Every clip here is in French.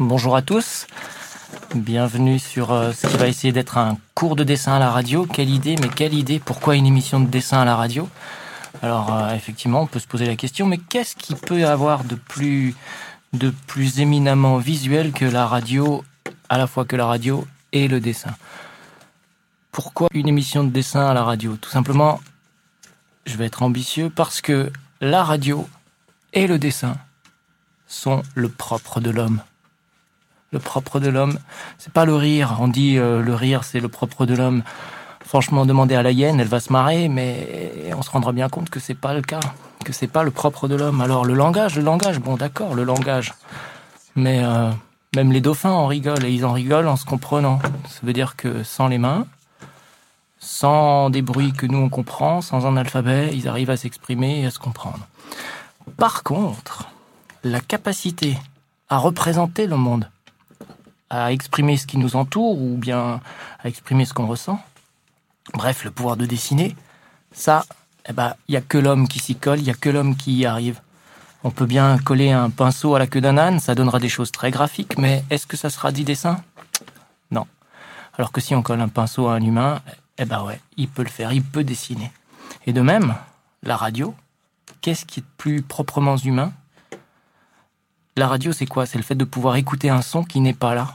Bonjour à tous. Bienvenue sur euh, ce qui va essayer d'être un cours de dessin à la radio. Quelle idée, mais quelle idée Pourquoi une émission de dessin à la radio? Alors euh, effectivement, on peut se poser la question, mais qu'est-ce qui peut avoir de plus, de plus éminemment visuel que la radio, à la fois que la radio et le dessin? Pourquoi une émission de dessin à la radio? Tout simplement, je vais être ambitieux parce que la radio et le dessin sont le propre de l'homme. Le propre de l'homme, c'est pas le rire. On dit euh, le rire, c'est le propre de l'homme. Franchement, demandez à la hyène, elle va se marrer, mais on se rendra bien compte que c'est pas le cas, que c'est pas le propre de l'homme. Alors le langage, le langage, bon d'accord, le langage, mais euh, même les dauphins en rigolent et ils en rigolent en se comprenant. Ça veut dire que sans les mains, sans des bruits que nous on comprend, sans un alphabet, ils arrivent à s'exprimer et à se comprendre. Par contre, la capacité à représenter le monde, à exprimer ce qui nous entoure ou bien à exprimer ce qu'on ressent, bref, le pouvoir de dessiner, ça, eh ben, il y a que l'homme qui s'y colle, il y a que l'homme qui y arrive. On peut bien coller un pinceau à la queue d'un âne, ça donnera des choses très graphiques, mais est-ce que ça sera dit dessin? Non. Alors que si on colle un pinceau à un humain, eh ben ouais, il peut le faire, il peut dessiner. Et de même, la radio, qu'est-ce qui est plus proprement humain? La radio, c'est quoi? C'est le fait de pouvoir écouter un son qui n'est pas là,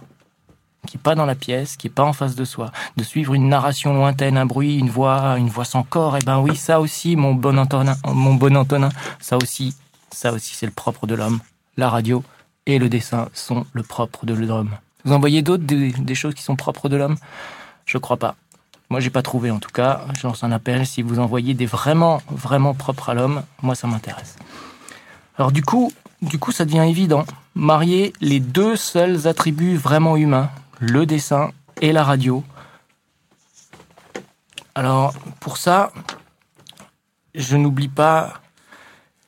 qui n'est pas dans la pièce, qui n'est pas en face de soi, de suivre une narration lointaine, un bruit, une voix, une voix sans corps. Eh ben oui, ça aussi, mon bon Antonin, mon bon Antonin, ça aussi, ça aussi, c'est le propre de l'homme. La radio et le dessin sont le propre de l'homme. Vous en voyez d'autres, des, des choses qui sont propres de l'homme? Je crois pas. Moi, j'ai pas trouvé en tout cas. Je lance un appel. Si vous envoyez des vraiment, vraiment propres à l'homme, moi, ça m'intéresse. Alors du coup, du coup, ça devient évident. Marier les deux seuls attributs vraiment humains, le dessin et la radio. Alors pour ça, je n'oublie pas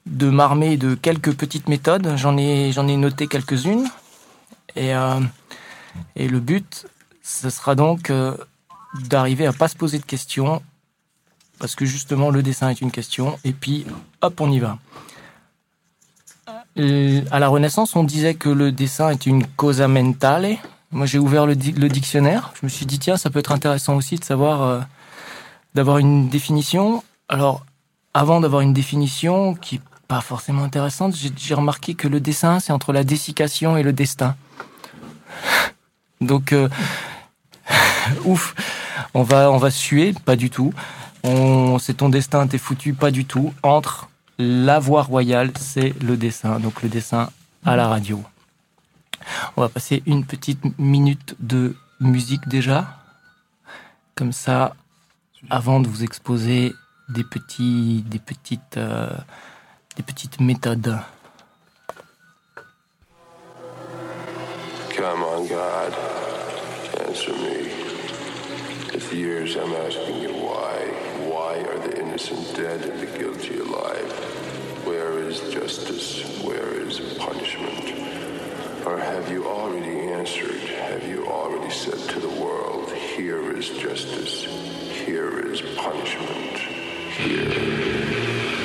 de m'armer de quelques petites méthodes. J'en ai, j'en ai noté quelques-unes. Et, euh, et le but, ce sera donc euh, d'arriver à pas se poser de questions, parce que justement le dessin est une question, et puis hop, on y va. Euh, À la Renaissance, on disait que le dessin est une causa mentale. Moi, j'ai ouvert le, di- le dictionnaire. Je me suis dit, tiens, ça peut être intéressant aussi de savoir, euh, d'avoir une définition. Alors, avant d'avoir une définition qui est pas forcément intéressante, j'ai remarqué que le dessin, c'est entre la dessiccation et le destin. Donc, euh, ouf, on va, on va suer, pas du tout. C'est ton destin, t'es foutu, pas du tout. Entre la voie royale, c'est le dessin. Donc le dessin à la radio. On va passer une petite minute de musique déjà. Comme ça, avant de vous exposer des petits, des petites, euh, des petites méthodes. Come on, God, answer me. If years I'm asking you why, why are the innocent dead and the guilty alive? Where is justice? Where is? Or have you already answered? Have you already said to the world, here is justice, here is punishment, here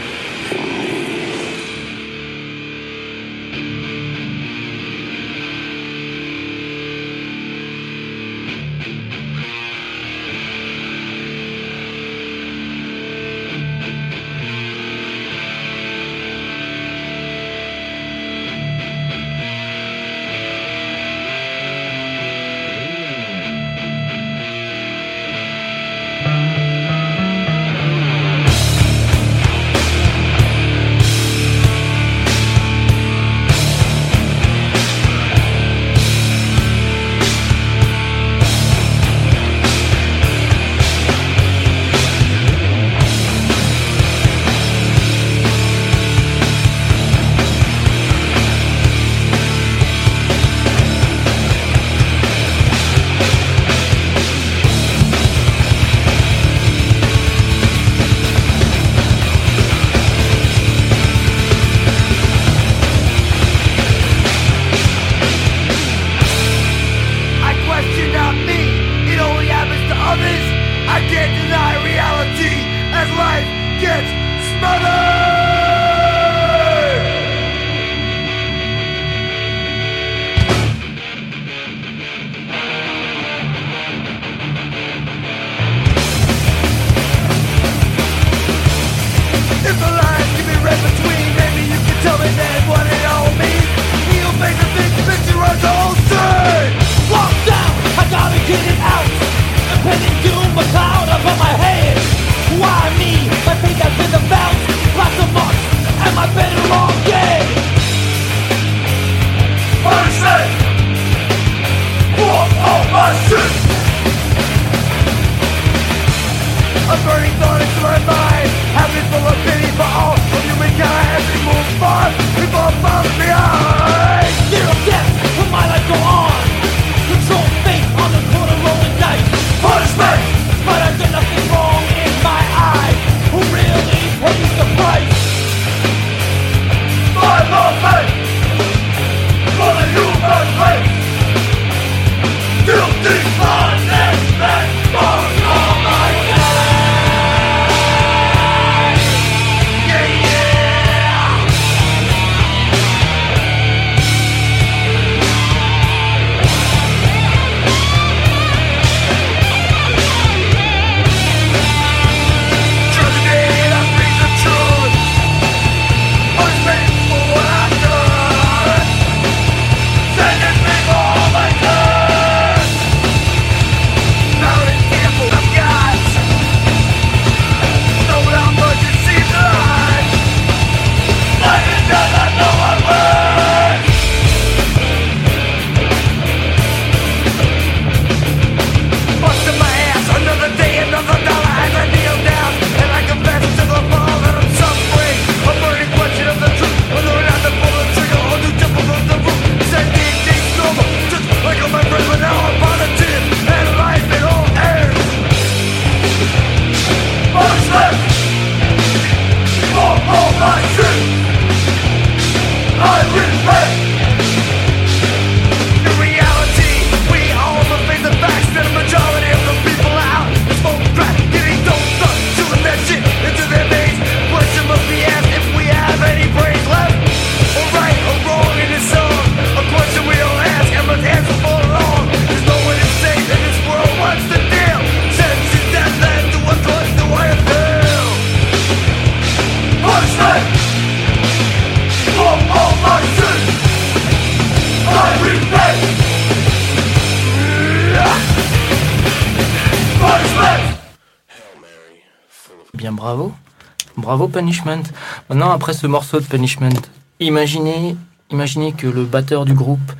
Bravo Punishment. Maintenant, après ce morceau de Punishment, imaginez, imaginez que le batteur du groupe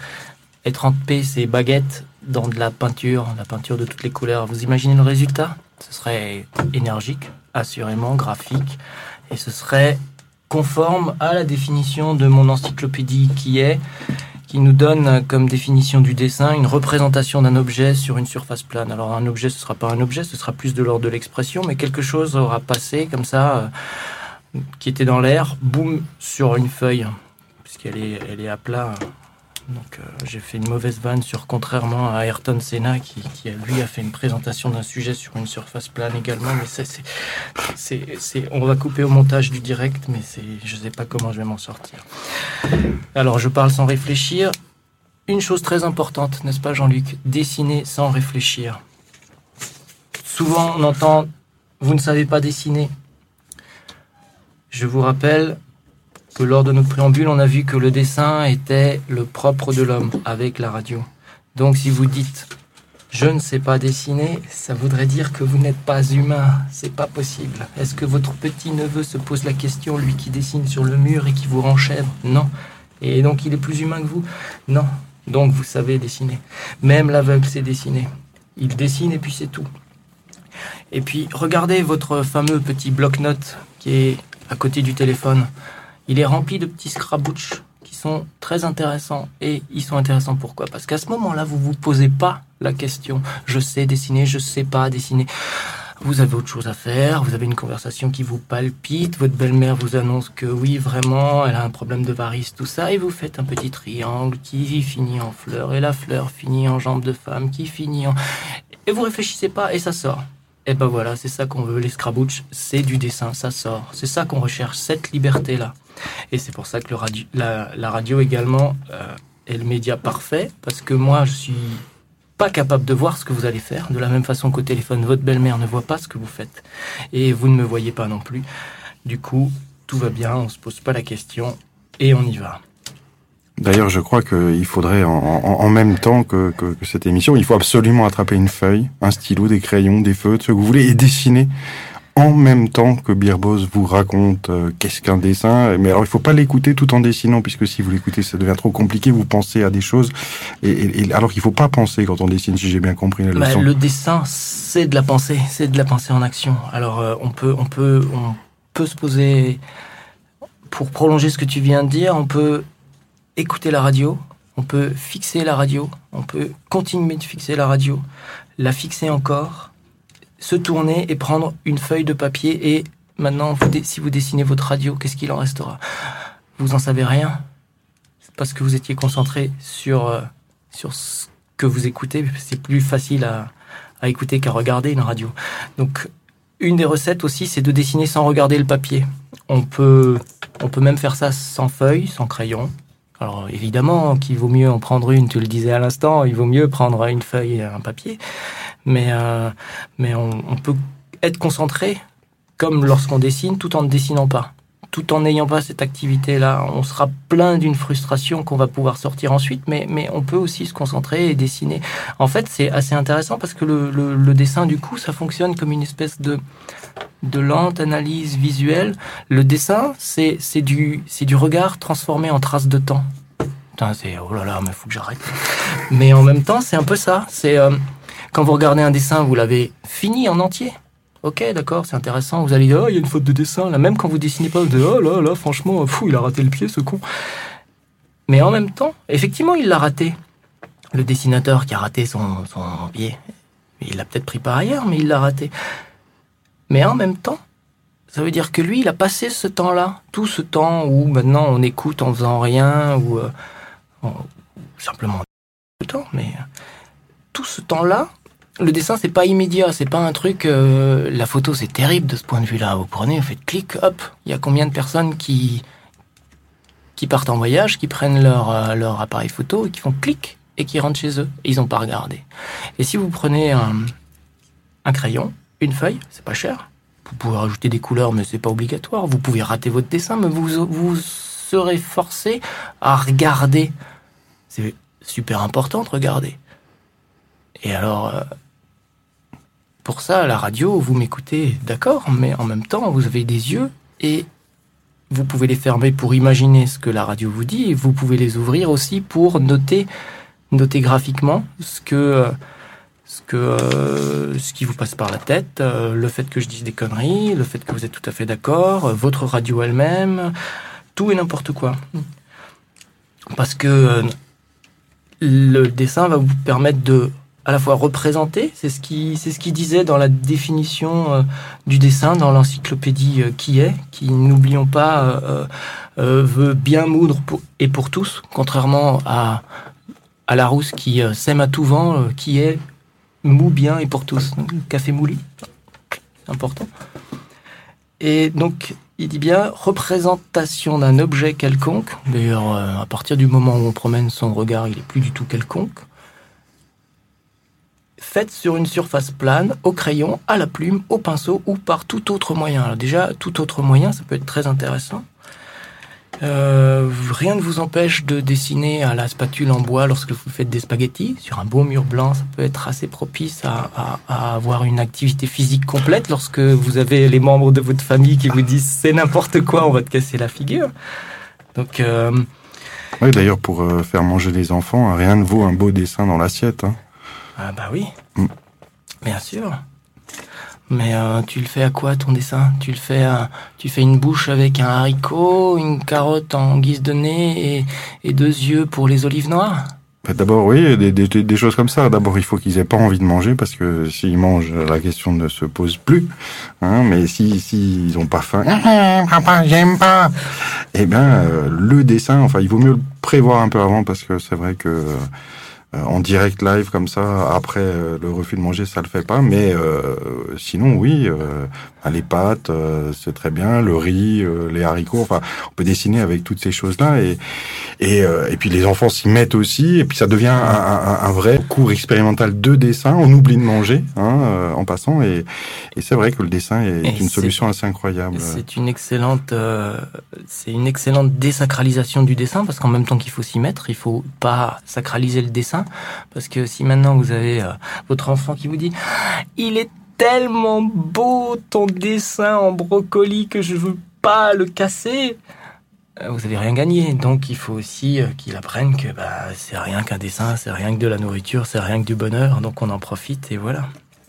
ait trempé ses baguettes dans de la peinture, la peinture de toutes les couleurs. Vous imaginez le résultat? Ce serait énergique, assurément, graphique, et ce serait conforme à la définition de mon encyclopédie qui est qui nous donne comme définition du dessin une représentation d'un objet sur une surface plane. Alors un objet, ce sera pas un objet, ce sera plus de l'ordre de l'expression, mais quelque chose aura passé comme ça, euh, qui était dans l'air, boum, sur une feuille, puisqu'elle est, elle est à plat. Donc euh, j'ai fait une mauvaise vanne sur contrairement à Ayrton Senna qui, qui lui a fait une présentation d'un sujet sur une surface plane également. Mais c'est, on va couper au montage du direct, mais je sais pas comment je vais m'en sortir. Alors je parle sans réfléchir. Une chose très importante, n'est-ce pas Jean-Luc? Dessiner sans réfléchir. Souvent on entend vous ne savez pas dessiner. Je vous rappelle que lors de notre préambule, on a vu que le dessin était le propre de l'homme avec la radio. Donc si vous dites je ne sais pas dessiner, ça voudrait dire que vous n'êtes pas humain. C'est pas possible. Est-ce que votre petit neveu se pose la question, lui qui dessine sur le mur et qui vous renchèvre Non. Et donc il est plus humain que vous? Non. Donc vous savez dessiner. Même l'aveugle sait dessiner. Il dessine et puis c'est tout. Et puis regardez votre fameux petit bloc-notes qui est à côté du téléphone. Il est rempli de petits scrabouches qui sont très intéressants. Et ils sont intéressants pourquoi? Parce qu'à ce moment-là, vous vous posez pas la question. Je sais dessiner, je sais pas dessiner. Vous avez autre chose à faire, vous avez une conversation qui vous palpite, votre belle-mère vous annonce que oui, vraiment, elle a un problème de varice, tout ça, et vous faites un petit triangle qui finit en fleur, et la fleur finit en jambe de femme, qui finit en... Et vous réfléchissez pas, et ça sort. Et ben voilà, c'est ça qu'on veut, les Scrabouches, c'est du dessin, ça sort. C'est ça qu'on recherche, cette liberté-là. Et c'est pour ça que le radio, la, la, radio également euh, est le média parfait, parce que moi, je suis pas capable de voir ce que vous allez faire, de la même façon qu'au téléphone, votre belle-mère ne voit pas ce que vous faites, et vous ne me voyez pas non plus. Du coup, tout va bien, on se pose pas la question, et on y va. D'ailleurs, je crois qu'il faudrait, en, en, en même temps que, que, que, cette émission, il faut absolument attraper une feuille, un stylo, des crayons, des feutres, ce que vous voulez, et dessiner en même temps que Birbos vous raconte euh, qu'est-ce qu'un dessin. Mais alors, il faut pas l'écouter tout en dessinant, puisque si vous l'écoutez, ça devient trop compliqué. Vous pensez à des choses, et, et, et alors qu'il faut pas penser quand on dessine, si j'ai bien compris la Bah, leçon. le dessin, c'est de la pensée, c'est de la pensée en action. Alors, euh, on peut, on peut, on peut se poser, pour prolonger ce que tu viens de dire, on peut écouter la radio, on peut fixer la radio, on peut continuer de fixer la radio, la fixer encore, se tourner et prendre une feuille de papier et maintenant, si vous dessinez votre radio, qu'est-ce qu'il en restera? Vous en savez rien parce que vous étiez concentré sur, euh, sur ce que vous écoutez. C'est plus facile à, à écouter qu'à regarder une radio. Donc, une des recettes aussi, c'est de dessiner sans regarder le papier. On peut, on peut même faire ça sans feuille, sans crayon. Alors évidemment qu'il vaut mieux en prendre une, tu le disais à l'instant, il vaut mieux prendre une feuille et un papier. Mais, euh, mais on, on peut être concentré comme lorsqu'on dessine tout en ne dessinant pas. Tout en n'ayant pas cette activité-là, on sera plein d'une frustration qu'on va pouvoir sortir ensuite, mais, mais on peut aussi se concentrer et dessiner. En fait, c'est assez intéressant parce que le, dessin, du coup, ça fonctionne comme une espèce de, de lente analyse visuelle. Le dessin, c'est du, du regard transformé en trace de temps. Putain, c'est oh là là, mais faut que j'arrête. Mais en même temps, c'est un peu ça. C'est euh, quand vous regardez un dessin, vous l'avez fini en entier. Ok, d'accord, c'est intéressant. Vous allez dire, oh, il y a une faute de dessin. Là, même quand vous dessinez pas, vous dites, oh là là, franchement, fou, il a raté le pied, ce con. Mais en même temps, effectivement, il l'a raté. Le dessinateur qui a raté son, son pied, il l'a peut-être pris par ailleurs, mais il l'a raté. Mais en même temps, ça veut dire que lui, il a passé ce temps-là, tout ce temps où maintenant on écoute en faisant rien, ou, euh, simplement le temps, mais tout ce temps-là, le dessin c'est pas immédiat, c'est pas un truc. Euh, la photo c'est terrible de ce point de vue-là. Vous prenez, vous faites clic, hop. Il y a combien de personnes qui qui partent en voyage, qui prennent leur euh, leur appareil photo et qui font clic et qui rentrent chez eux. Et ils ont pas regardé. Et si vous prenez un, un crayon, une feuille, c'est pas cher. Vous pouvez rajouter des couleurs, mais c'est pas obligatoire. Vous pouvez rater votre dessin, mais vous vous serez forcé à regarder. C'est super important de regarder. Et alors, euh, pour ça, la radio, vous m'écoutez, d'accord, mais en même temps, vous avez des yeux et vous pouvez les fermer pour imaginer ce que la radio vous dit vous pouvez les ouvrir aussi pour noter, noter graphiquement ce que, ce que, ce qui vous passe par la tête, euh, le fait que je dise des conneries, le fait que vous êtes tout à fait d'accord, votre radio elle-même, tout et n'importe quoi. Parce que euh, le dessin va vous permettre de à la fois représenter, c'est ce qui c'est ce qu'il disait dans la définition euh, du dessin dans l'encyclopédie euh, qui est, qui n'oublions pas euh, veut bien moudre et pour tous, contrairement à à Larousse qui sème à tout vent, qui est mou bien et pour tous. Café mouli, important. Et donc il dit bien représentation d'un objet quelconque. D'ailleurs, à partir du moment où on promène son regard, il est plus du tout quelconque faite sur une surface plane, au crayon, à la plume, au pinceau ou par tout autre moyen. Alors déjà, tout autre moyen, ça peut être très intéressant. Euh, rien ne vous empêche de dessiner à la spatule en bois lorsque vous faites des spaghettis. Sur un beau mur blanc, ça peut être assez propice à, avoir une activité physique complète lorsque vous avez les membres de votre famille qui vous disent c'est n'importe quoi, on va te casser la figure. Donc, euh, Oui, d'ailleurs, pour euh, faire manger les enfants, rien ne vaut un beau dessin dans l'assiette. hein. Ah bah oui, bien sûr. Mais euh, tu le fais à quoi ton dessin? Tu le fais, à- tu fais une bouche avec un haricot, une carotte en guise de nez et, et deux yeux pour les olives noires? Bah, D'abord, oui, des, des, des choses comme ça. D'abord, il faut qu'ils aient pas envie de manger parce que s'ils mangent, la question ne se pose plus. Hein, mais si s'ils ils ont pas faim, papa, j'aime pas. Eh bien, euh, le dessin, enfin, il vaut mieux le prévoir un peu avant parce que c'est vrai que euh, en direct live comme ça, après euh, le refus de manger, ça le fait pas. Mais euh, sinon, oui, euh, bah, les pâtes, euh, c'est très bien, le riz, euh, les haricots. Enfin, on peut dessiner avec toutes ces choses-là et et, euh, et puis les enfants s'y mettent aussi, et puis ça devient un, un- un vrai cours expérimental de dessin. On oublie de manger hein, euh, en passant, et, et c'est vrai que le dessin est Et une solution assez incroyable. C'est une excellente, euh, c'est une excellente désacralisation du dessin parce qu'en même temps qu'il faut s'y mettre, il faut pas sacraliser le dessin parce que si maintenant vous avez euh, votre enfant qui vous dit, il est tellement beau ton dessin en brocoli que je veux pas le casser. euh, Vous avez rien gagné, donc il faut aussi euh, qu'il apprenne que bah, c'est rien qu'un dessin, c'est rien que de la nourriture, c'est rien que du bonheur, donc on en profite et voilà.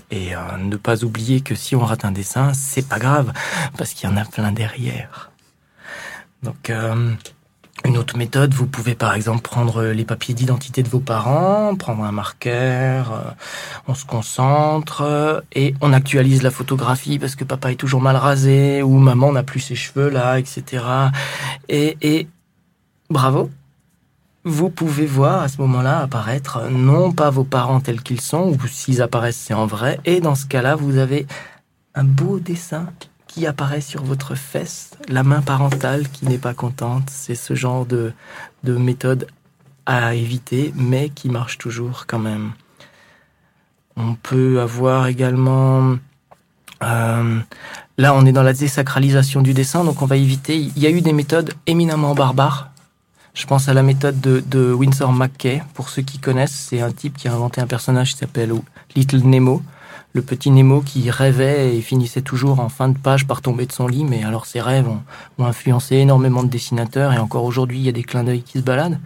Et ne pas oublier que si on rate un dessin, c'est pas grave, parce qu'il y en a plein derrière. Donc, une autre méthode, vous pouvez par exemple prendre les papiers d'identité de vos parents, prendre un marqueur, euh, on se concentre euh, et on actualise la photographie parce que papa est toujours mal rasé ou maman n'a plus ses cheveux là, etc. Et, et bravo, vous pouvez voir à ce moment-là apparaître euh, non pas vos parents tels qu'ils sont, ou s'ils apparaissent c'est en vrai, et dans ce cas-là, vous avez un beau dessin qui apparaît sur votre fesse, la main parentale qui n'est pas contente. C'est ce genre de, de méthode à éviter, mais qui marche toujours quand même. On peut avoir également... euh, là, on est dans la désacralisation du dessin, donc on va éviter... Il y a eu des méthodes éminemment barbares. Je pense à la méthode de, de Winsor McKay. Pour ceux qui connaissent, c'est un type qui a inventé un personnage qui s'appelle Little Nemo le petit Nemo qui rêvait et finissait toujours en fin de page par tomber de son lit, mais alors ses rêves ont, ont influencé énormément de dessinateurs et encore aujourd'hui il y a des clins d'œil qui se baladent.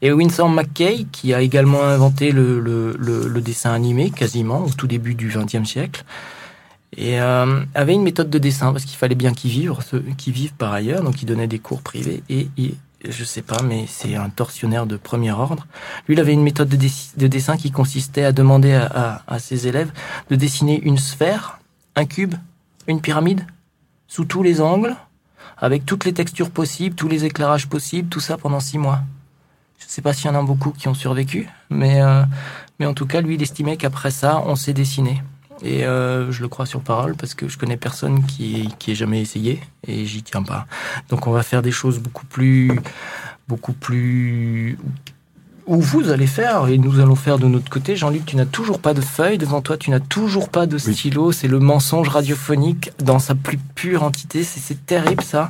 Et Winsor McKay qui a également inventé le, le, le, le dessin animé quasiment au tout début du XXe siècle et euh, avait une méthode de dessin parce qu'il fallait bien qu'ils vivent, ceux qui vivent par ailleurs, donc il donnait des cours privés et il, je sais pas, mais c'est un tortionnaire de premier ordre. Lui, il avait une méthode de, dessi- de dessin qui consistait à demander à, à- à ses élèves de dessiner une sphère, un cube, une pyramide, sous tous les angles, avec toutes les textures possibles, tous les éclairages possibles, tout ça pendant six mois. Je sais pas s'il y en a beaucoup qui ont survécu, mais, euh, mais en tout cas, lui, il estimait qu'après ça, on s'est dessiné. Et euh, je le crois sur parole parce que je connais personne qui, qui ait jamais essayé et j'y tiens pas. Donc on va faire des choses beaucoup plus, beaucoup plus où vous allez faire et nous allons faire de notre côté. Jean-Luc, tu n'as toujours pas de feuille devant toi, tu n'as toujours pas de Oui. stylo. C'est le mensonge radiophonique dans sa plus pure entité. C'est- terrible ça.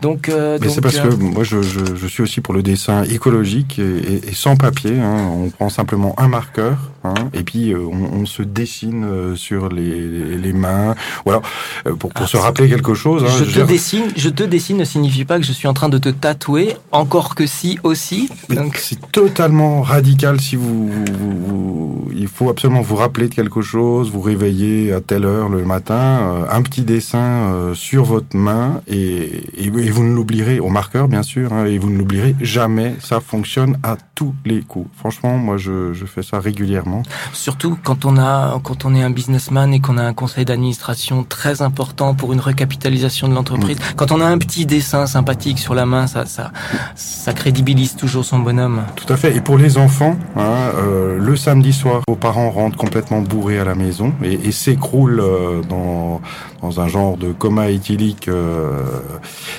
Donc, euh, c'est parce euh, que moi, je, je, je suis aussi pour le dessin écologique et, et- et sans papier. hein. On prend simplement un marqueur, hein, et puis euh, on, on, se dessine euh, sur les, les, mains, voilà, euh, pour, pour ah, se rappeler quelque chose. Hein, je, te dessine, je te dessine ne signifie pas que je suis en train de te tatouer, encore que si aussi. Donc c'est totalement radical si vous, vous, il faut absolument vous rappeler de quelque chose, vous réveiller à telle heure le matin, un petit dessin sur votre main et, et, vous ne l'oublierez au marqueur bien sûr, hein, et vous ne l'oublierez jamais. Ça fonctionne à tous les coups. Franchement, moi je, je fais ça régulièrement Surtout quand on a, quand on est un businessman et qu'on a un conseil d'administration très important pour une recapitalisation de l'entreprise. Quand on a un petit dessin sympathique sur la main, ça, ça, ça crédibilise toujours son bonhomme. Tout à fait. Et pour les enfants, hein, euh, le samedi soir, vos parents rentrent complètement bourrés à la maison et, et s'écroulent euh, dans, dans un genre de coma éthylique. Euh,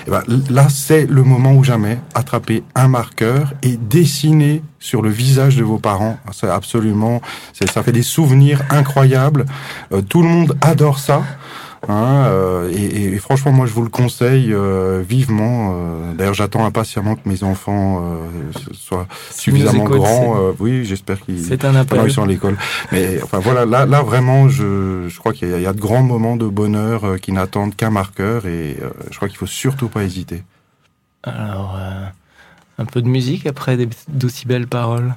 ben, là, c'est le moment ou jamais attraper un marqueur et dessiner sur le visage de vos parents. C'est absolument, ça fait des souvenirs incroyables. Euh, tout le monde adore ça. Hein, euh, et, franchement, moi, je vous le conseille euh, vivement. Euh, d'ailleurs, j'attends impatiemment que mes enfants soient suffisamment grands. oui, j'espère qu'ils qu sont à l'école. Mais enfin, voilà, là, vraiment, je, je crois qu'il y, y, a de grands moments de bonheur qui n'attendent qu'un marqueur. Et je crois qu'il faut surtout pas hésiter. Alors, un peu de musique après d'aussi belles paroles.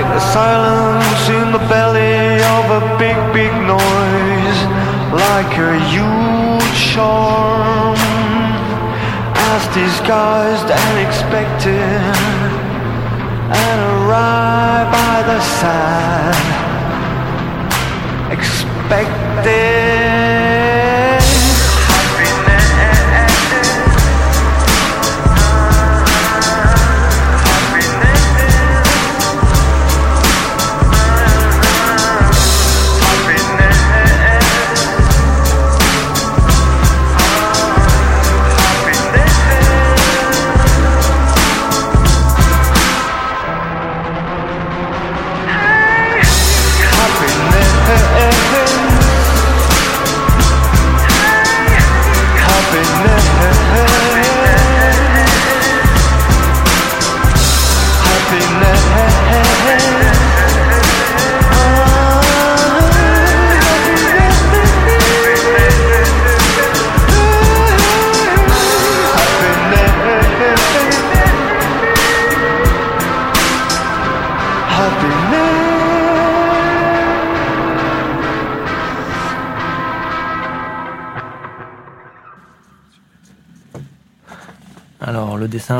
like the silence in the belly of a big, big noise, like a huge charm, as disguised and expected, and arrived by the side, expected.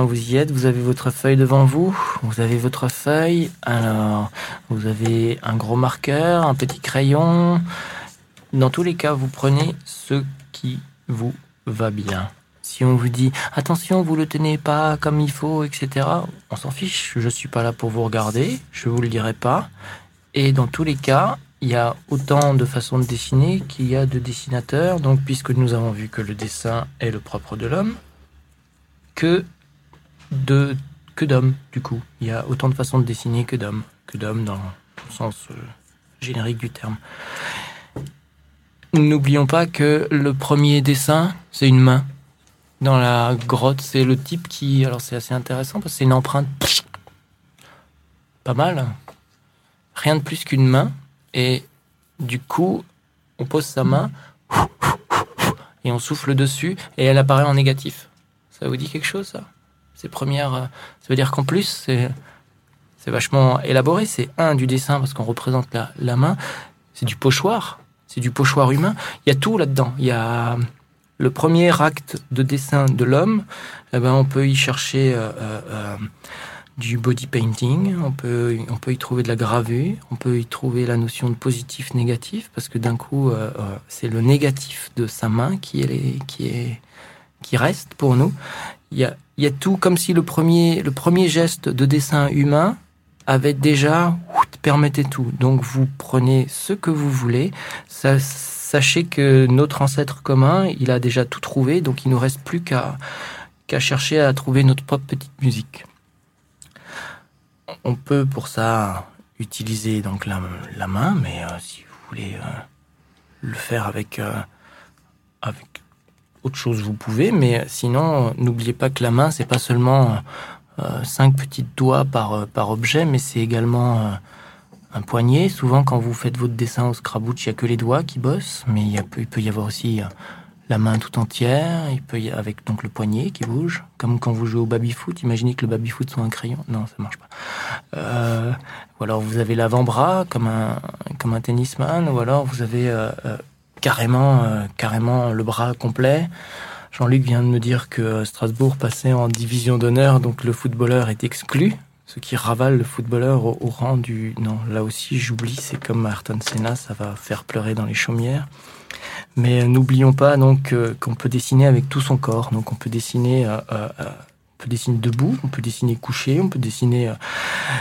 Vous y êtes, vous avez votre feuille devant vous, vous avez votre feuille, alors, vous avez un gros marqueur, un petit crayon. Dans tous les cas, vous prenez ce qui vous va bien. Si on vous dit attention, vous le tenez pas comme il faut, etc., on s'en fiche. Je suis pas là pour vous regarder, je vous le dirai pas. Et dans tous les cas, il y a autant de façons de dessiner qu'il y a de dessinateurs. Donc, puisque nous avons vu que le dessin est le propre de l'homme, que de que d'hommes, du coup. Il y a autant de façons de dessiner que d'hommes, que d'hommes dans le sens euh, générique du terme. N'oublions pas que le premier dessin, c'est une main. Dans la grotte, c'est le type qui. Alors, c'est assez intéressant parce que c'est une empreinte. Pas mal. Rien de plus qu'une main. Et du coup, on pose sa main et on souffle dessus et elle apparaît en négatif. Ça vous dit quelque chose, ça? Ces premières. euh, Ça veut dire qu'en plus, c'est. Vachement élaboré. C'est un du dessin parce qu'on représente la, la main. C'est du pochoir. C'est du pochoir humain. Il y a tout là-dedans. Il y a le premier acte de dessin de l'homme. Eh ben, on peut y chercher euh, euh, euh, du body painting. On peut, on peut y trouver de la gravure. On peut y trouver la notion de positif, négatif, parce que d'un coup, euh, euh, c'est le négatif de sa main qui est, qui est, qui reste pour nous. Il y a, tout comme si le premier, le premier geste de dessin humain avait déjà permettait tout. Donc vous prenez ce que vous voulez. Sachez que notre ancêtre commun, il a déjà tout trouvé, donc il nous reste plus qu'à chercher à trouver notre propre petite musique. On peut pour ça utiliser donc la, main, mais euh, si vous voulez euh, le faire avec euh, avec autre chose, vous pouvez. Mais sinon, euh, n'oubliez pas que la main, c'est pas seulement euh, cinq petits doigts par euh, par objet, mais c'est également euh, un poignet. Souvent, quand vous faites votre dessin au Scrabutch, il y a que les doigts qui bossent, mais il, y a- il peut y avoir aussi euh, la main tout entière, il peut y avec donc le poignet qui bouge, comme quand vous jouez au baby-foot. Imaginez que le baby-foot soit un crayon. Non, ça marche pas. Euh, ou alors vous avez l'avant-bras comme un comme un tennisman, ou alors vous avez euh, euh, carrément euh, carrément le bras complet. Jean-Luc vient de me dire que euh, Strasbourg passait en division d'honneur, donc le footballeur est exclu. Ce qui ravale le footballeur au, rang du... Non, là aussi j'oublie, c'est comme Ayrton Senna, ça va faire pleurer dans les chaumières. Mais euh, n'oublions pas donc qu'on peut dessiner avec tout son corps. Donc on peut dessiner, euh, on peut dessiner debout, on peut dessiner couché, on peut dessiner. euh,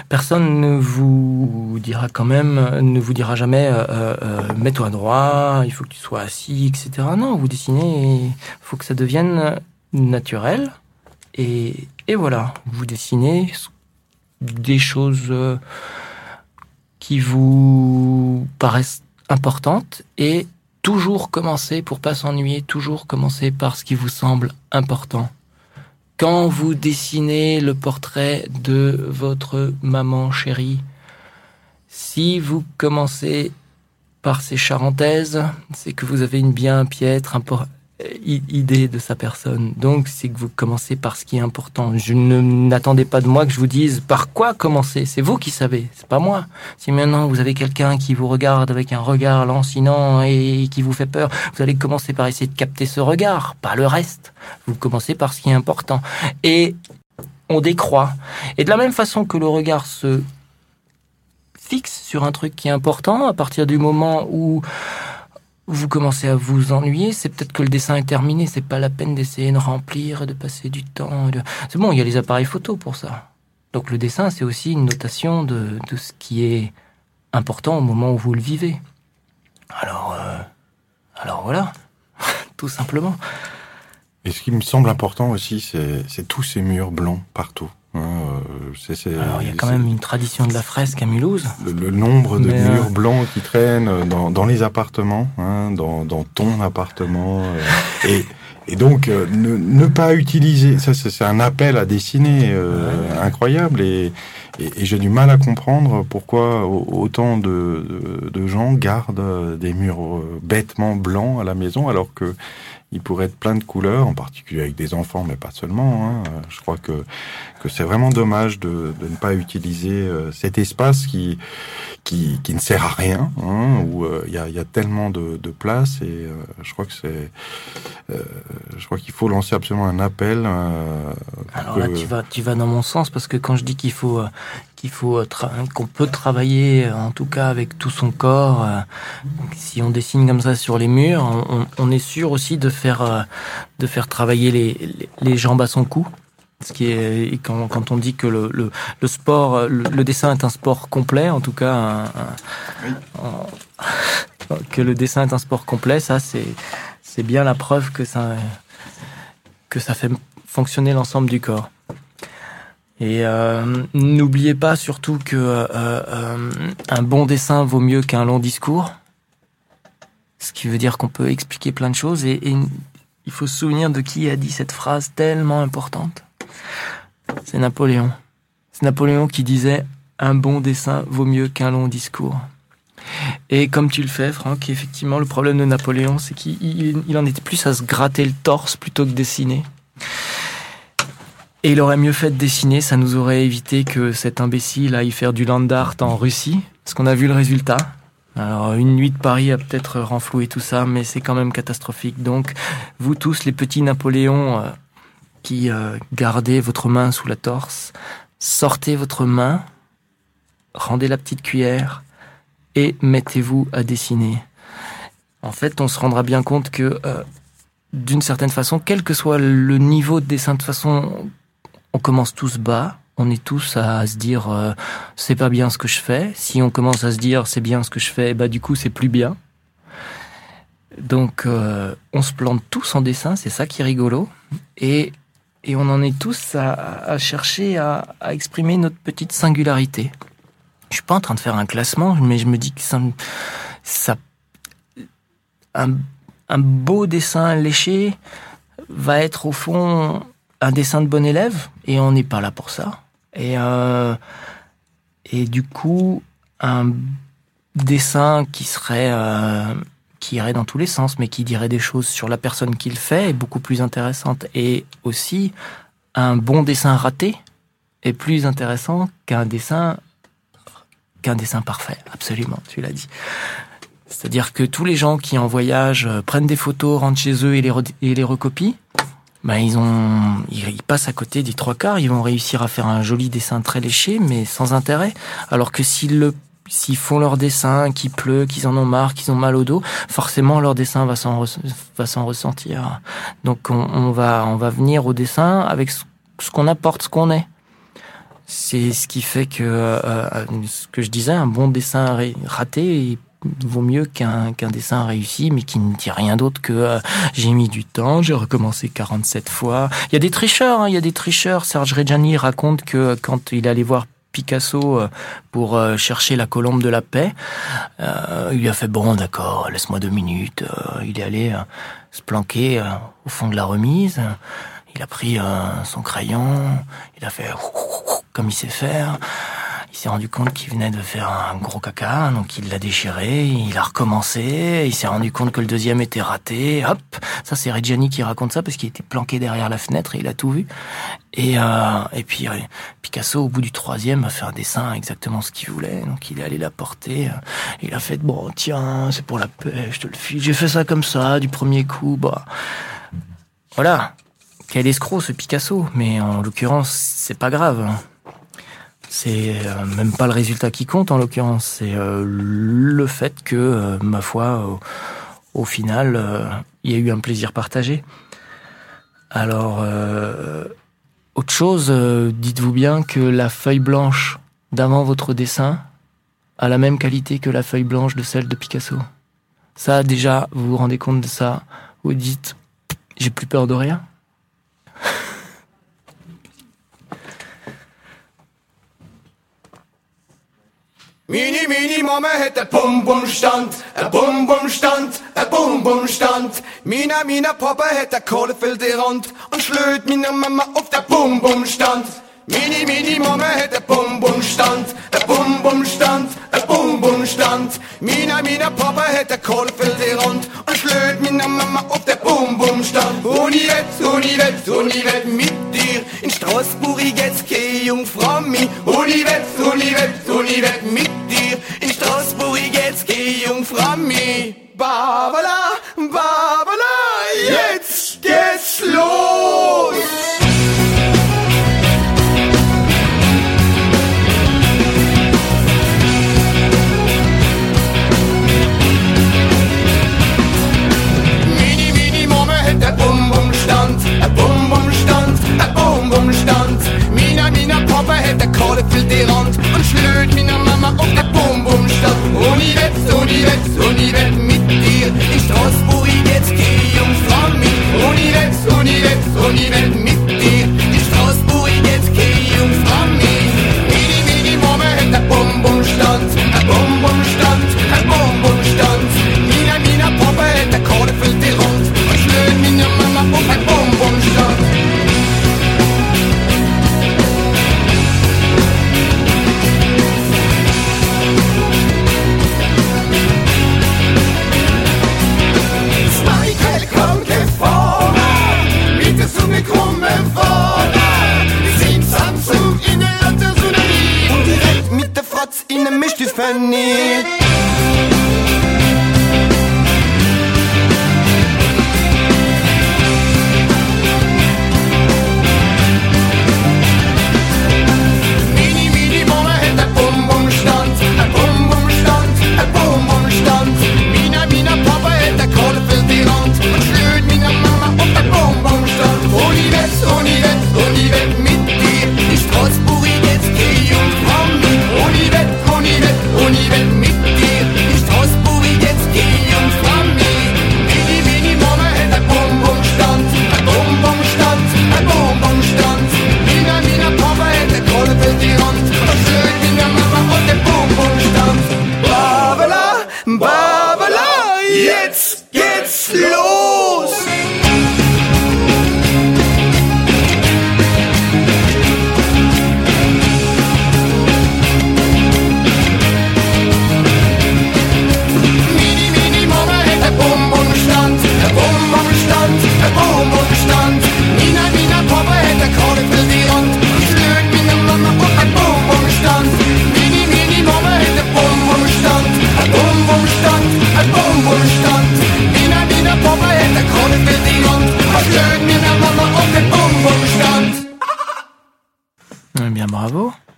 Personne ne vous dira quand même, ne vous dira jamais, euh, euh, mets-toi droit, il faut que tu sois assis, etc. Non, vous dessinez, il faut que ça devienne naturel. Et, et voilà, vous dessinez des choses euh, qui vous paraissent importantes et toujours commencer pour pas s'ennuyer, toujours commencer par ce qui vous semble important. Quand vous dessinez le portrait de votre maman chérie, si vous commencez par ces charentaises, c'est que vous avez une bien piètre impor- i- idée de sa personne. Donc, c'est que vous commencez par ce qui est important. Je ne n'attendez pas de moi que je vous dise par quoi commencer? C'est vous qui savez, c'est pas moi. Si maintenant vous avez quelqu'un qui vous regarde avec un regard lancinant et qui vous fait peur, vous allez commencer par essayer de capter ce regard, pas le reste. Vous commencez par ce qui est important. Et on décroît. Et de la même façon que le regard se fixe sur un truc qui est important, à partir du moment où vous commencez à vous ennuyer, c'est peut-être que le dessin est terminé, c'est pas la peine d'essayer de remplir, de passer du temps. de- C'est bon, il y a les appareils photo pour ça. Donc le dessin, c'est aussi une notation de, de ce qui est important au moment où vous le vivez. Alors, euh, alors voilà, tout simplement. Et ce qui me semble important aussi, c'est c'est tous ces murs blancs partout. Hein, euh, Alors il y a quand même une tradition de la fresque à Mulhouse. le, le nombre de Mais, euh, murs blancs qui traînent dans, dans les appartements, hein, dans, dans ton appartement. euh, et, et donc, ne, ne pas utiliser, ça c'est un appel à dessiner euh, incroyable. Et, et, et j'ai du mal à comprendre pourquoi au- autant de, de, de gens gardent des murs bêtement blancs à la maison alors que il pourrait être plein de couleurs, en particulier avec des enfants, mais pas seulement. Hein. Je crois que que c'est vraiment dommage de, de, ne pas utiliser euh, cet espace qui, qui, qui ne sert à rien, hein, où euh, il y, a, y, a, tellement de, de place et euh, je crois que c'est, je crois qu'il faut lancer absolument un appel. Alors là, tu vas, tu vas dans mon sens parce que quand je dis qu'il faut qu'il faut qu'on peut travailler en tout cas avec tout son corps si on dessine comme ça sur les murs on, on est sûr aussi de faire de faire travailler les, les, jambes à son cou ce qui est quand, quand on dit que le, le, le sport, le, dessin est un sport complet, en tout cas, que le dessin est un sport complet, ça c'est c'est bien la preuve que ça que ça fait fonctionner l'ensemble du corps. Et euh, n'oubliez pas surtout que euh, euh, un bon dessin vaut mieux qu'un long discours, ce qui veut dire qu'on peut expliquer plein de choses et, il faut se souvenir de qui a dit cette phrase tellement importante. C'est Napoléon. C'est Napoléon qui disait un bon dessin vaut mieux qu'un long discours. Et comme tu le fais, Franck, effectivement, le problème de Napoléon, c'est qu'il en était plus à se gratter le torse plutôt que dessiner. Et il aurait mieux fait de dessiner, ça nous aurait évité que cet imbécile aille faire du land art en Russie, parce qu'on a vu le résultat. Alors, une nuit de Paris a peut-être renfloué tout ça, mais c'est quand même catastrophique. Donc, vous tous, les petits Napoléons, euh, qui euh, gardez votre main sous la torse, sortez votre main, rendez la petite cuillère et mettez-vous à dessiner. En fait, on se rendra bien compte que, euh, d'une certaine façon, quel que soit le niveau de dessin, de façon, on commence tous bas, on est tous à se dire euh, c'est pas bien ce que je fais. Si on commence à se dire c'est bien ce que je fais, bah du coup c'est plus bien. Donc on se plante tous en dessin, c'est ça qui est rigolo. Et et on en est tous à, chercher à, exprimer notre petite singularité. Je suis pas en train de faire un classement, mais je me dis que ça, ça un, beau dessin léché va être au fond un dessin de bon élève, et on n'est pas là pour ça. Et euh, et du coup, un dessin qui serait euh, qui irait dans tous les sens, mais qui dirait des choses sur la personne qui le fait est beaucoup plus intéressante. Et aussi, un bon dessin raté est plus intéressant qu'un dessin qu'un dessin parfait. Absolument, tu l'as dit. C'est-à-dire que tous les gens qui en voyage euh, prennent des photos, rentrent chez eux et les, et les recopient, ben ils ont, ils passent à côté des trois quarts. Ils vont réussir à faire un joli dessin très léché, mais sans intérêt. Alors que s'ils le s'ils font leur dessin, qu'il pleut, qu'ils en ont marre, qu'ils ont mal au dos, forcément leur dessin va s'en ressentir. Donc on, va on va venir au dessin avec ce, qu'on apporte, ce qu'on est. C'est ce qui fait que euh, ce que je disais, un bon dessin raté vaut mieux qu'un qu'un dessin réussi, mais qui ne dit rien d'autre que euh, j'ai mis du temps, j'ai recommencé 47 fois. Il y a des tricheurs, hein, il y a des tricheurs. Serge Reggiani raconte que quand il allait voir Picasso euh, pour euh, chercher la colombe de la paix. Euh, il lui a fait bon, d'accord, laisse-moi deux minutes. il est allé se planquer au fond de la remise. Il a pris son crayon, il a fait comme il sait faire. Il s'est rendu compte qu'il venait de faire un gros caca, donc il l'a déchiré, il a recommencé, il s'est rendu compte que le deuxième était raté, hop, ça c'est Reggiani qui raconte ça parce qu'il était planqué derrière la fenêtre et il a tout vu. Et, euh, et puis Picasso, au bout du troisième, a fait un dessin exactement ce qu'il voulait, donc il est allé la porter, il a fait, bon tiens, c'est pour la paix, je te le file, j'ai fait ça comme ça, du premier coup, bah... Voilà, quel escroc ce Picasso, mais en l'occurrence, c'est pas grave. C'est euh, même pas le résultat qui compte en l'occurrence, c'est euh, le fait que, euh, ma foi, au, final, il y a eu un plaisir partagé. Alors, autre chose, dites-vous bien que la feuille blanche d'avant votre dessin a la même qualité que la feuille blanche de celle de Picasso. Ça, déjà, vous vous rendez compte de ça, vous dites, j'ai plus peur de rien. Mini, mini, Mama hätte Bum Bum Stand, a Bum Bum Stand, a Bum Bum Stand. Mina, mina, Papa hätte Kohle für die Rund und schlöd mina Mama auf der Bum Bum Stand. Mini, mini Mama hat einen Bum-Bum-Stand, einen Bum-Bum-Stand, einen Bum-Bum-Stand. Mina, mina Papa hat ein Kohlfelderand und schlöd mina Mama auf den Bum-Bum-Stand. Univet, Univet, Univet mit dir, in Straßburg jetzt geh Jungfrau mi. Univet, Univet, Univet mit dir, in Straßburg jetzt geh Jungfrau mi. Baba. Für die Rand und schlöt mina Mama auf der Bum Bum stand. Uni wett, Uni wett, Uni wett mit dir. In Straßburg jetzt die Jungfrau mit. Uni wett, Uni wett, Uni wett mit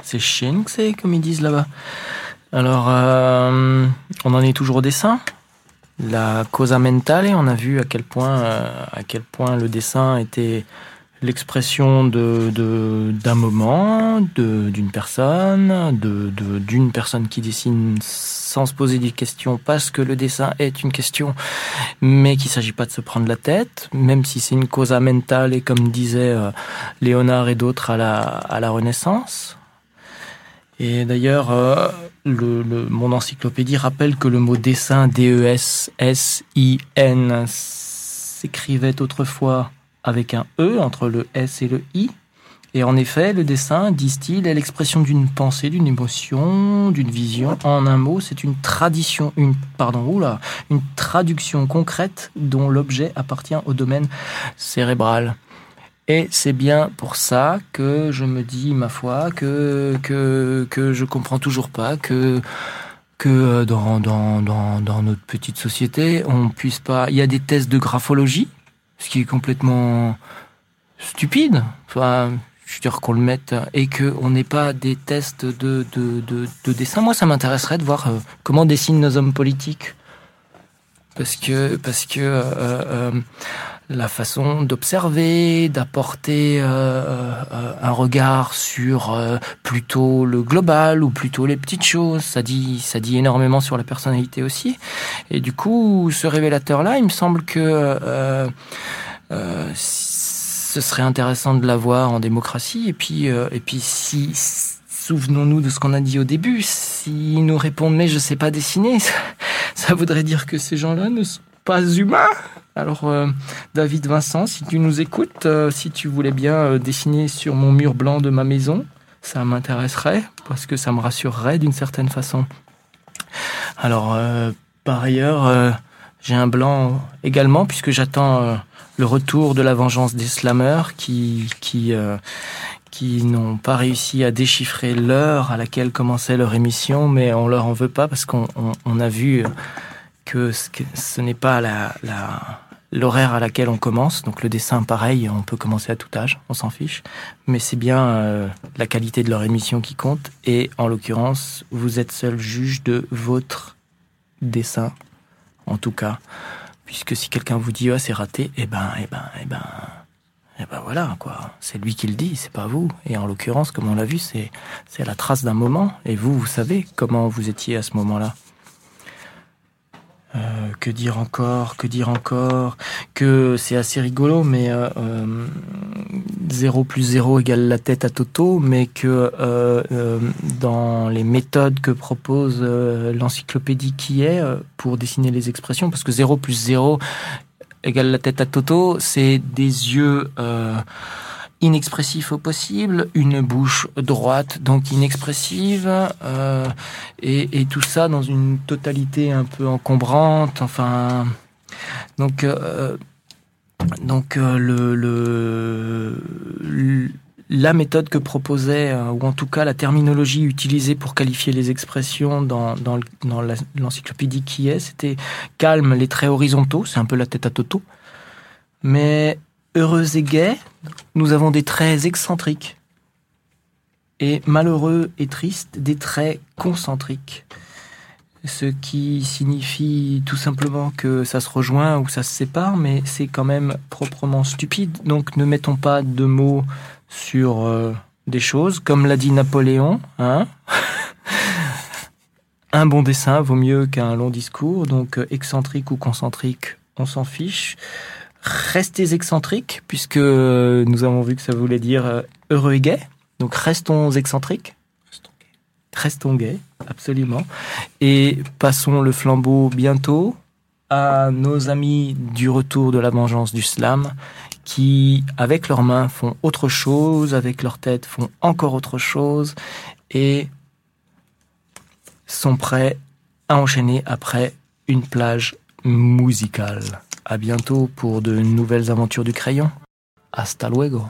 C'est c'est, comme ils disent là-bas. Alors, euh, on en est toujours au dessin. La cosa mentale, on a vu à quel point, euh, à quel point le dessin était l'expression d'un moment, d'une personne, d'une personne qui dessine sans se poser des questions parce que le dessin est une question, mais qu'il s'agit pas de se prendre la tête, même si c'est une causa mentale et comme disait euh, Léonard et d'autres à la Renaissance. Et d'ailleurs, euh, le, le- mon encyclopédie rappelle que le mot dessin, D-E-S-S-I-N, s'écrivait autrefois avec un E entre le S et le I. Et en effet, le dessin, disent-ils, est l'expression d'une pensée, d'une émotion, d'une vision. En un mot, c'est une tradition, une, pardon, oula, une traduction concrète dont l'objet appartient au domaine cérébral. Et c'est bien pour ça que je me dis, ma foi, que, que, que je comprends toujours pas que, que euh, dans, dans, dans, dans notre petite société, on puisse pas. Il y a des tests de graphologie, ce qui est complètement stupide. Enfin, je veux dire qu'on le mette et que on n'ait pas des tests de, de, de, de dessin. Moi, ça m'intéresserait de voir euh, comment dessinent nos hommes politiques. Parce que, parce que euh, la façon d'observer, d'apporter euh, euh, un regard sur euh, plutôt le global ou plutôt les petites choses, ça dit, ça dit énormément sur la personnalité aussi. Et du coup, ce révélateur-là, il me semble que euh, euh, ce serait intéressant de l'avoir en démocratie. Et puis, et puis si souvenons-nous de ce qu'on a dit au début. S'ils nous répondent mais je sais pas dessiner, ça, ça voudrait dire que ces gens-là ne sont pas humains. Alors, euh, David Vincent, si tu nous écoutes, euh, si tu voulais bien euh, dessiner sur mon mur blanc de ma maison, ça m'intéresserait parce que ça me rassurerait d'une certaine façon. Alors, par ailleurs, j'ai un blanc également, puisque j'attends le retour de la vengeance des slammers qui, qui, qui n'ont pas réussi à déchiffrer l'heure à laquelle commençait leur émission, mais on leur en veut pas parce qu'on on, on a vu que ce, n'est pas l'horaire à laquelle on commence. Donc le dessin, pareil, on peut commencer à tout âge, on s'en fiche. Mais c'est bien euh, la qualité de leur émission qui compte. Et en l'occurrence, vous êtes seul juge de votre dessin, en tout cas. Puisque si quelqu'un vous dit, ah, c'est raté, eh ben, eh ben, eh ben, eh ben voilà, quoi. C'est lui qui le dit, c'est pas vous. Et en l'occurrence, comme on l'a vu, c'est la trace d'un moment. Et vous, vous savez comment vous étiez à ce moment-là. Euh, que dire encore Que dire encore? Que c'est assez rigolo, mais euh, euh, 0 plus 0 égale la tête à Toto, mais que euh, euh, dans les méthodes que propose euh, l'encyclopédie qui est euh, pour dessiner les expressions, parce que 0 plus 0 égale la tête à Toto, c'est des yeux inexpressifs au possible, une bouche droite donc inexpressive, euh, et, et tout ça dans une totalité un peu encombrante. Enfin, donc euh, donc euh, le, le, le- la méthode que proposait, euh, ou en tout cas la terminologie utilisée pour qualifier les expressions dans, dans, le- dans l'encyclopédie qui est, c'était calme, les traits horizontaux, c'est un peu la tête à Toto, mais heureux et gai, nous avons des traits excentriques. Et malheureux et triste, des traits concentriques. Ce qui signifie tout simplement que ça se rejoint ou ça se sépare, mais c'est quand même proprement stupide. Donc ne mettons pas de mots sur euh, des choses. Comme l'a dit Napoléon, hein un bon dessin vaut mieux qu'un long discours. Donc euh, excentrique ou concentrique, on s'en fiche. Restez excentriques, puisque euh, nous avons vu que ça voulait dire euh, heureux et gai. Donc restons excentriques. Restons gays, absolument. Et passons le flambeau bientôt à nos amis du retour de la vengeance du slam, qui, avec leurs mains, font autre chose, avec leur tête, font encore autre chose, et sont prêts à enchaîner après une plage musicale. À bientôt pour de nouvelles aventures du crayon. Hasta luego.